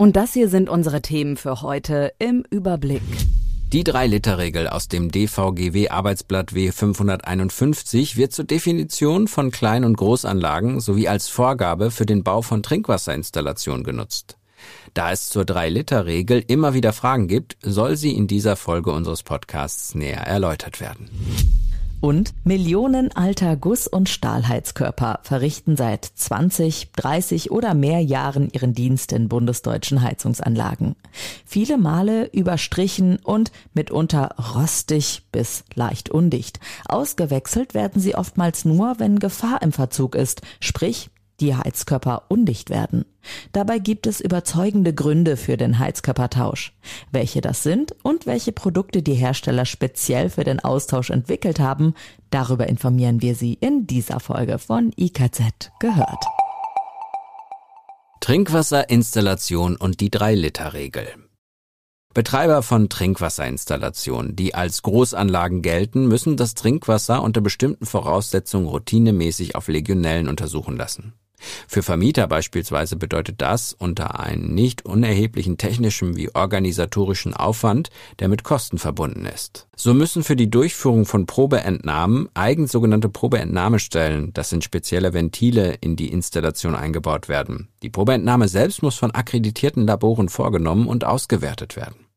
Und das hier sind unsere Themen für heute im Überblick. Die 3-Liter-Regel aus dem DVGW-Arbeitsblatt W551 wird zur Definition von Klein- und Großanlagen sowie als Vorgabe für den Bau von Trinkwasserinstallationen genutzt. Da es zur 3-Liter-Regel immer wieder Fragen gibt, soll sie in dieser Folge unseres Podcasts näher erläutert werden. Und Millionen alter Guss- und Stahlheizkörper verrichten seit 20, 30 oder mehr Jahren ihren Dienst in bundesdeutschen Heizungsanlagen. Viele Male überstrichen und mitunter rostig bis leicht undicht. Ausgewechselt werden sie oftmals nur, wenn Gefahr im Verzug ist, sprich die Heizkörper undicht werden. Dabei gibt es überzeugende Gründe für den Heizkörpertausch. Welche das sind und welche Produkte die Hersteller speziell für den Austausch entwickelt haben, darüber informieren wir Sie in dieser Folge von IKZ gehört. Trinkwasserinstallation und die 3-Liter-Regel. Betreiber von Trinkwasserinstallationen, die als Großanlagen gelten, müssen das Trinkwasser unter bestimmten Voraussetzungen routinemäßig auf Legionellen untersuchen lassen. Für Vermieter beispielsweise bedeutet das unter einem nicht unerheblichen technischen wie organisatorischen Aufwand, der mit Kosten verbunden ist. So müssen für die Durchführung von Probeentnahmen eigens sogenannte Probeentnahmestellen, das sind spezielle Ventile, in die Installation eingebaut werden. Die Probeentnahme selbst muss von akkreditierten Laboren vorgenommen und ausgewertet werden.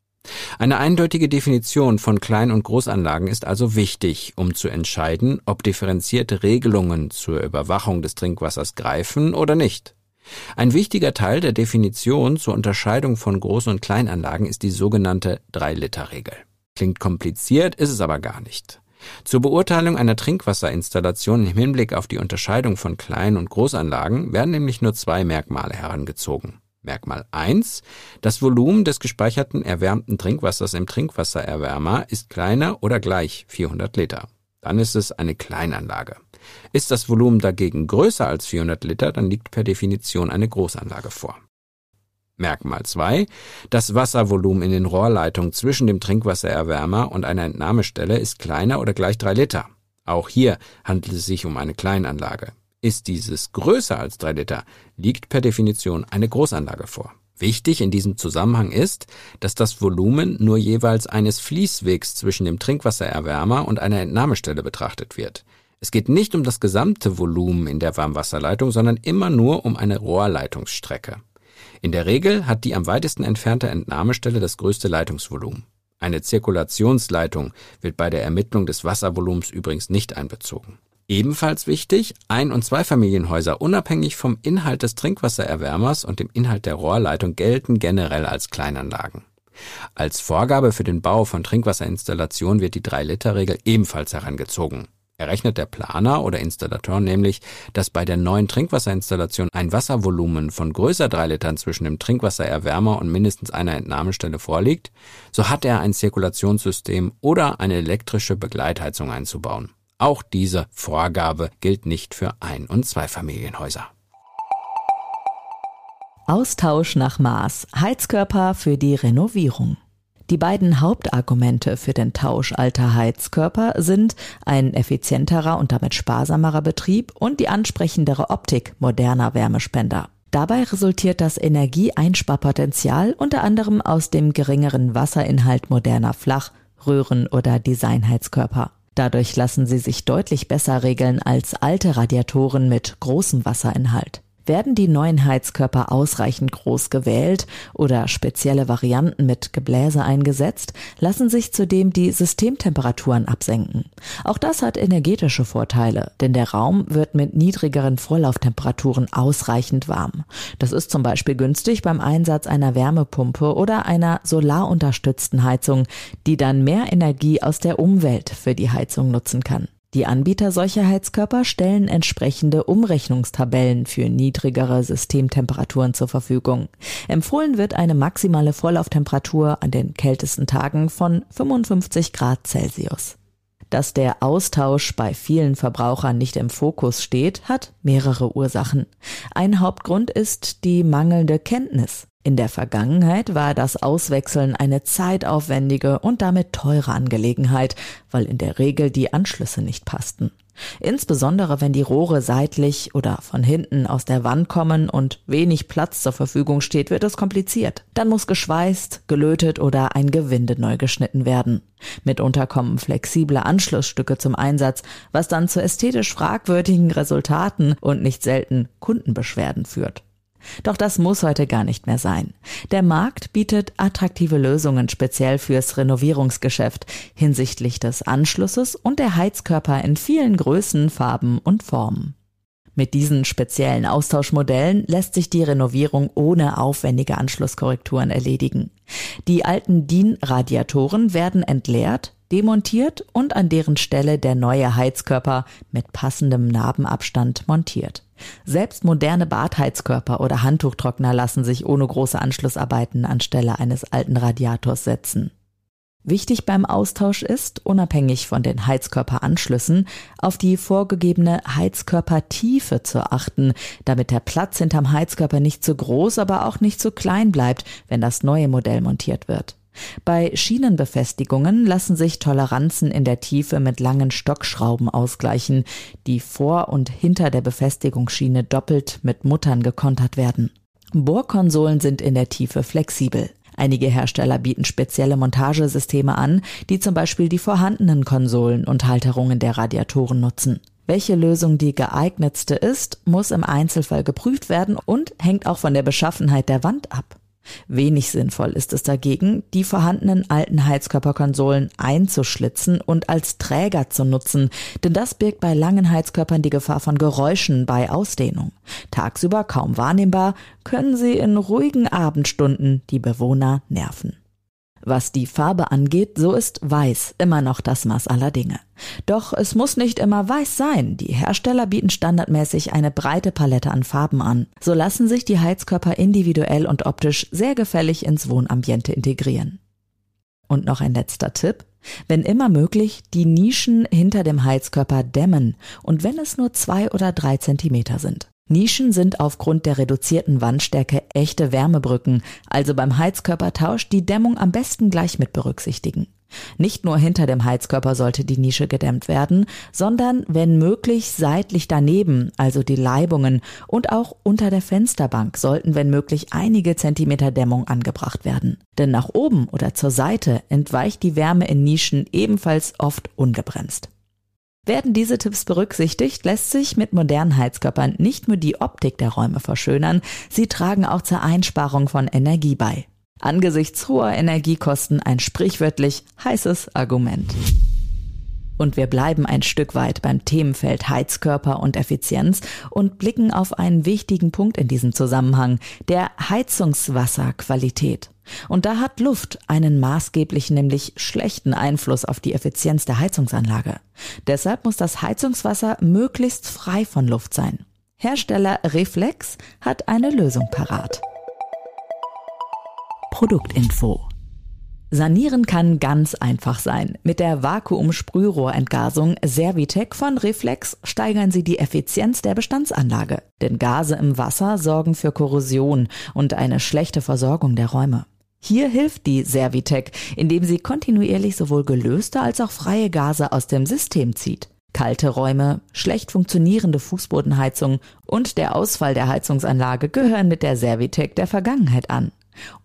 Eine eindeutige Definition von Klein- und Großanlagen ist also wichtig, um zu entscheiden, ob differenzierte Regelungen zur Überwachung des Trinkwassers greifen oder nicht. Ein wichtiger Teil der Definition zur Unterscheidung von Groß- und Kleinanlagen ist die sogenannte 3-Liter-Regel. Klingt kompliziert, ist es aber gar nicht. Zur Beurteilung einer Trinkwasserinstallation im Hinblick auf die Unterscheidung von Klein- und Großanlagen werden nämlich nur zwei Merkmale herangezogen. Merkmal 1. Das Volumen des gespeicherten erwärmten Trinkwassers im Trinkwassererwärmer ist kleiner oder gleich 400 Liter. Dann ist es eine Kleinanlage. Ist das Volumen dagegen größer als 400 Liter, dann liegt per Definition eine Großanlage vor. Merkmal 2. Das Wasservolumen in den Rohrleitungen zwischen dem Trinkwassererwärmer und einer Entnahmestelle ist kleiner oder gleich 3 Liter. Auch hier handelt es sich um eine Kleinanlage. Ist dieses größer als drei Liter, liegt per Definition eine Großanlage vor. Wichtig in diesem Zusammenhang ist, dass das Volumen nur jeweils eines Fließwegs zwischen dem Trinkwassererwärmer und einer Entnahmestelle betrachtet wird. Es geht nicht um das gesamte Volumen in der Warmwasserleitung, sondern immer nur um eine Rohrleitungsstrecke. In der Regel hat die am weitesten entfernte Entnahmestelle das größte Leitungsvolumen. Eine Zirkulationsleitung wird bei der Ermittlung des Wasservolumens übrigens nicht einbezogen. Ebenfalls wichtig, Ein- und Zweifamilienhäuser unabhängig vom Inhalt des Trinkwassererwärmers und dem Inhalt der Rohrleitung gelten generell als Kleinanlagen. Als Vorgabe für den Bau von Trinkwasserinstallationen wird die 3-Liter-Regel ebenfalls herangezogen. Errechnet der Planer oder Installateur nämlich, dass bei der neuen Trinkwasserinstallation ein Wasservolumen von größer 3 Litern zwischen dem Trinkwassererwärmer und mindestens einer Entnahmestelle vorliegt, so hat er ein Zirkulationssystem oder eine elektrische Begleitheizung einzubauen. Auch diese Vorgabe gilt nicht für Ein- und Zweifamilienhäuser. Austausch nach Maß. Heizkörper für die Renovierung. Die beiden Hauptargumente für den Tausch alter Heizkörper sind ein effizienterer und damit sparsamerer Betrieb und die ansprechendere Optik moderner Wärmespender. Dabei resultiert das Energieeinsparpotenzial unter anderem aus dem geringeren Wasserinhalt moderner Flach-, Röhren- oder Designheizkörper. Dadurch lassen sie sich deutlich besser regeln als alte Radiatoren mit großem Wasserinhalt. Werden die neuen Heizkörper ausreichend groß gewählt oder spezielle Varianten mit Gebläse eingesetzt, lassen sich zudem die Systemtemperaturen absenken. Auch das hat energetische Vorteile, denn der Raum wird mit niedrigeren Vorlauftemperaturen ausreichend warm. Das ist zum Beispiel günstig beim Einsatz einer Wärmepumpe oder einer solarunterstützten Heizung, die dann mehr Energie aus der Umwelt für die Heizung nutzen kann. Die Anbieter solcher Heizkörper stellen entsprechende Umrechnungstabellen für niedrigere Systemtemperaturen zur Verfügung. Empfohlen wird eine maximale Vorlauftemperatur an den kältesten Tagen von 55 Grad Celsius. Dass der Austausch bei vielen Verbrauchern nicht im Fokus steht, hat mehrere Ursachen. Ein Hauptgrund ist die mangelnde Kenntnis. In der Vergangenheit war das Auswechseln eine zeitaufwendige und damit teure Angelegenheit, weil in der Regel die Anschlüsse nicht passten. Insbesondere wenn die Rohre seitlich oder von hinten aus der Wand kommen und wenig Platz zur Verfügung steht, wird es kompliziert. Dann muss geschweißt, gelötet oder ein Gewinde neu geschnitten werden. Mitunter kommen flexible Anschlussstücke zum Einsatz, was dann zu ästhetisch fragwürdigen Resultaten und nicht selten Kundenbeschwerden führt. Doch das muss heute gar nicht mehr sein. Der Markt bietet attraktive Lösungen speziell fürs Renovierungsgeschäft hinsichtlich des Anschlusses und der Heizkörper in vielen Größen, Farben und Formen. Mit diesen speziellen Austauschmodellen lässt sich die Renovierung ohne aufwendige Anschlusskorrekturen erledigen. Die alten DIN-Radiatoren werden entleert, demontiert und an deren Stelle der neue Heizkörper mit passendem Narbenabstand montiert. Selbst moderne Badheizkörper oder Handtuchtrockner lassen sich ohne große Anschlussarbeiten anstelle eines alten Radiators setzen. Wichtig beim Austausch ist, unabhängig von den Heizkörperanschlüssen, auf die vorgegebene Heizkörpertiefe zu achten, damit der Platz hinterm Heizkörper nicht zu groß, aber auch nicht zu klein bleibt, wenn das neue Modell montiert wird. Bei Schienenbefestigungen lassen sich Toleranzen in der Tiefe mit langen Stockschrauben ausgleichen, die vor und hinter der Befestigungsschiene doppelt mit Muttern gekontert werden. Bohrkonsolen sind in der Tiefe flexibel. Einige Hersteller bieten spezielle Montagesysteme an, die zum Beispiel die vorhandenen Konsolen und Halterungen der Radiatoren nutzen. Welche Lösung die geeignetste ist, muss im Einzelfall geprüft werden und hängt auch von der Beschaffenheit der Wand ab. Wenig sinnvoll ist es dagegen, die vorhandenen alten Heizkörperkonsolen einzuschlitzen und als Träger zu nutzen, denn das birgt bei langen Heizkörpern die Gefahr von Geräuschen bei Ausdehnung. Tagsüber kaum wahrnehmbar, können sie in ruhigen Abendstunden die Bewohner nerven. Was die Farbe angeht, so ist weiß immer noch das Maß aller Dinge. Doch es muss nicht immer weiß sein. Die Hersteller bieten standardmäßig eine breite Palette an Farben an. So lassen sich die Heizkörper individuell und optisch sehr gefällig ins Wohnambiente integrieren. Und noch ein letzter Tipp. Wenn immer möglich, die Nischen hinter dem Heizkörper dämmen und wenn es nur zwei oder drei Zentimeter sind. Nischen sind aufgrund der reduzierten Wandstärke echte Wärmebrücken, also beim Heizkörpertausch die Dämmung am besten gleich mit berücksichtigen. Nicht nur hinter dem Heizkörper sollte die Nische gedämmt werden, sondern wenn möglich seitlich daneben, also die Leibungen und auch unter der Fensterbank sollten wenn möglich einige Zentimeter Dämmung angebracht werden. Denn nach oben oder zur Seite entweicht die Wärme in Nischen ebenfalls oft ungebremst. Werden diese Tipps berücksichtigt, lässt sich mit modernen Heizkörpern nicht nur die Optik der Räume verschönern, sie tragen auch zur Einsparung von Energie bei. Angesichts hoher Energiekosten ein sprichwörtlich heißes Argument. Und wir bleiben ein Stück weit beim Themenfeld Heizkörper und Effizienz und blicken auf einen wichtigen Punkt in diesem Zusammenhang, der Heizungswasserqualität. Und da hat Luft einen maßgeblichen, nämlich schlechten Einfluss auf die Effizienz der Heizungsanlage. Deshalb muss das Heizungswasser möglichst frei von Luft sein. Hersteller Reflex hat eine Lösung parat. Produktinfo Sanieren kann ganz einfach sein. Mit der Vakuumsprührohrentgasung Servitec von Reflex steigern Sie die Effizienz der Bestandsanlage. Denn Gase im Wasser sorgen für Korrosion und eine schlechte Versorgung der Räume. Hier hilft die Servitec, indem sie kontinuierlich sowohl gelöste als auch freie Gase aus dem System zieht. Kalte Räume, schlecht funktionierende Fußbodenheizung und der Ausfall der Heizungsanlage gehören mit der Servitec der Vergangenheit an.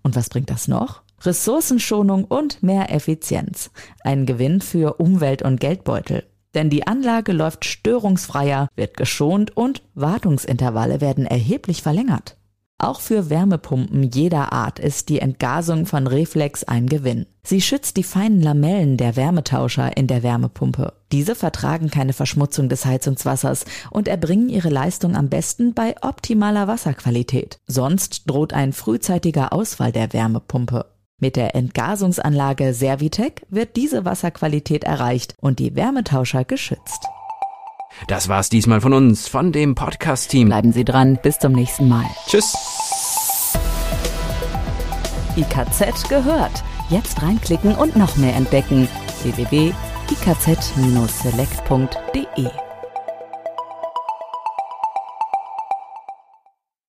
Und was bringt das noch? Ressourcenschonung und mehr Effizienz. Ein Gewinn für Umwelt und Geldbeutel. denn die Anlage läuft störungsfreier, wird geschont und Wartungsintervalle werden erheblich verlängert. Auch für Wärmepumpen jeder Art ist die Entgasung von Reflex ein Gewinn. Sie schützt die feinen Lamellen der Wärmetauscher in der Wärmepumpe. Diese vertragen keine Verschmutzung des Heizungswassers und erbringen ihre Leistung am besten bei optimaler Wasserqualität. Sonst droht ein frühzeitiger Ausfall der Wärmepumpe. Mit der Entgasungsanlage Servitec wird diese Wasserqualität erreicht und die Wärmetauscher geschützt. Das war's diesmal von uns, von dem Podcast-Team. Bleiben Sie dran, bis zum nächsten Mal. Tschüss. IKZ gehört. Jetzt reinklicken und noch mehr entdecken. www.ikz-select.de